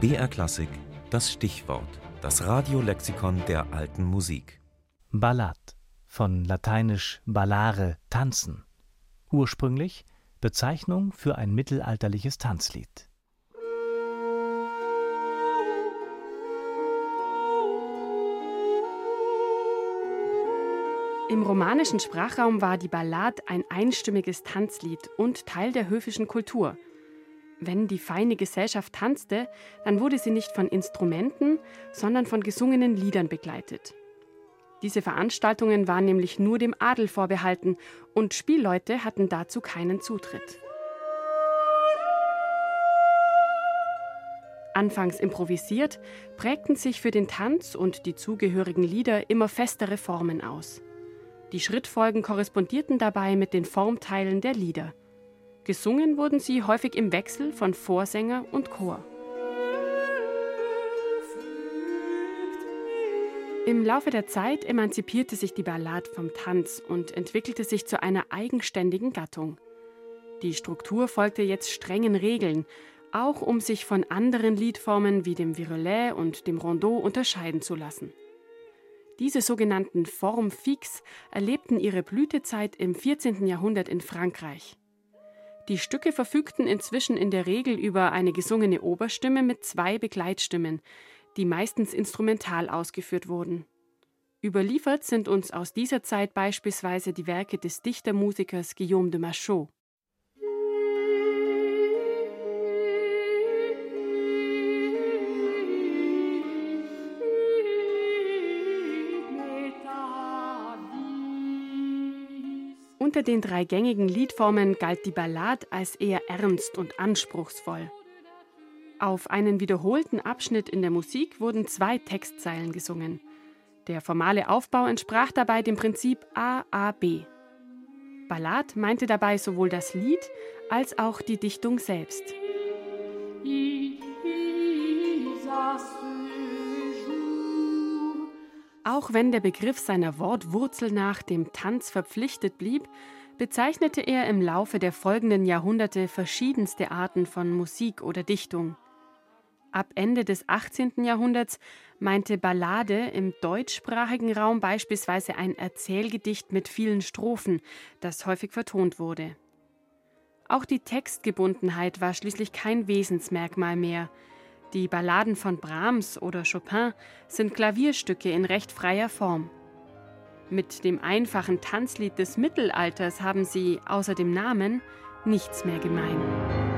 BR Klassik, das Stichwort, das Radiolexikon der alten Musik. Ballad, von lateinisch ballare, tanzen. Ursprünglich Bezeichnung für ein mittelalterliches Tanzlied. Im romanischen Sprachraum war die Ballade ein einstimmiges Tanzlied und Teil der höfischen Kultur. Wenn die feine Gesellschaft tanzte, dann wurde sie nicht von Instrumenten, sondern von gesungenen Liedern begleitet. Diese Veranstaltungen waren nämlich nur dem Adel vorbehalten und Spielleute hatten dazu keinen Zutritt. Anfangs improvisiert, prägten sich für den Tanz und die zugehörigen Lieder immer festere Formen aus. Die Schrittfolgen korrespondierten dabei mit den Formteilen der Lieder. Gesungen wurden sie häufig im Wechsel von Vorsänger und Chor. Im Laufe der Zeit emanzipierte sich die Ballade vom Tanz und entwickelte sich zu einer eigenständigen Gattung. Die Struktur folgte jetzt strengen Regeln, auch um sich von anderen Liedformen wie dem Virelet und dem Rondeau unterscheiden zu lassen. Diese sogenannten Formes fixes erlebten ihre Blütezeit im 14. Jahrhundert in Frankreich. Die Stücke verfügten inzwischen in der Regel über eine gesungene Oberstimme mit zwei Begleitstimmen, die meistens instrumental ausgeführt wurden. Überliefert sind uns aus dieser Zeit beispielsweise die Werke des Dichtermusikers Guillaume de Machaut. Unter den drei gängigen Liedformen galt die Ballade als eher ernst und anspruchsvoll. Auf einen wiederholten Abschnitt in der Musik wurden zwei Textzeilen gesungen. Der formale Aufbau entsprach dabei dem Prinzip A-A-B. Ballade meinte dabei sowohl das Lied als auch die Dichtung selbst. Auch wenn der Begriff seiner Wortwurzel nach dem Tanz verpflichtet blieb, bezeichnete er im Laufe der folgenden Jahrhunderte verschiedenste Arten von Musik oder Dichtung. Ab Ende des 18. Jahrhunderts meinte Ballade im deutschsprachigen Raum beispielsweise ein Erzählgedicht mit vielen Strophen, das häufig vertont wurde. Auch die Textgebundenheit war schließlich kein Wesensmerkmal mehr. Die Balladen von Brahms oder Chopin sind Klavierstücke in recht freier Form. Mit dem einfachen Tanzlied des Mittelalters haben sie außer dem Namen nichts mehr gemein.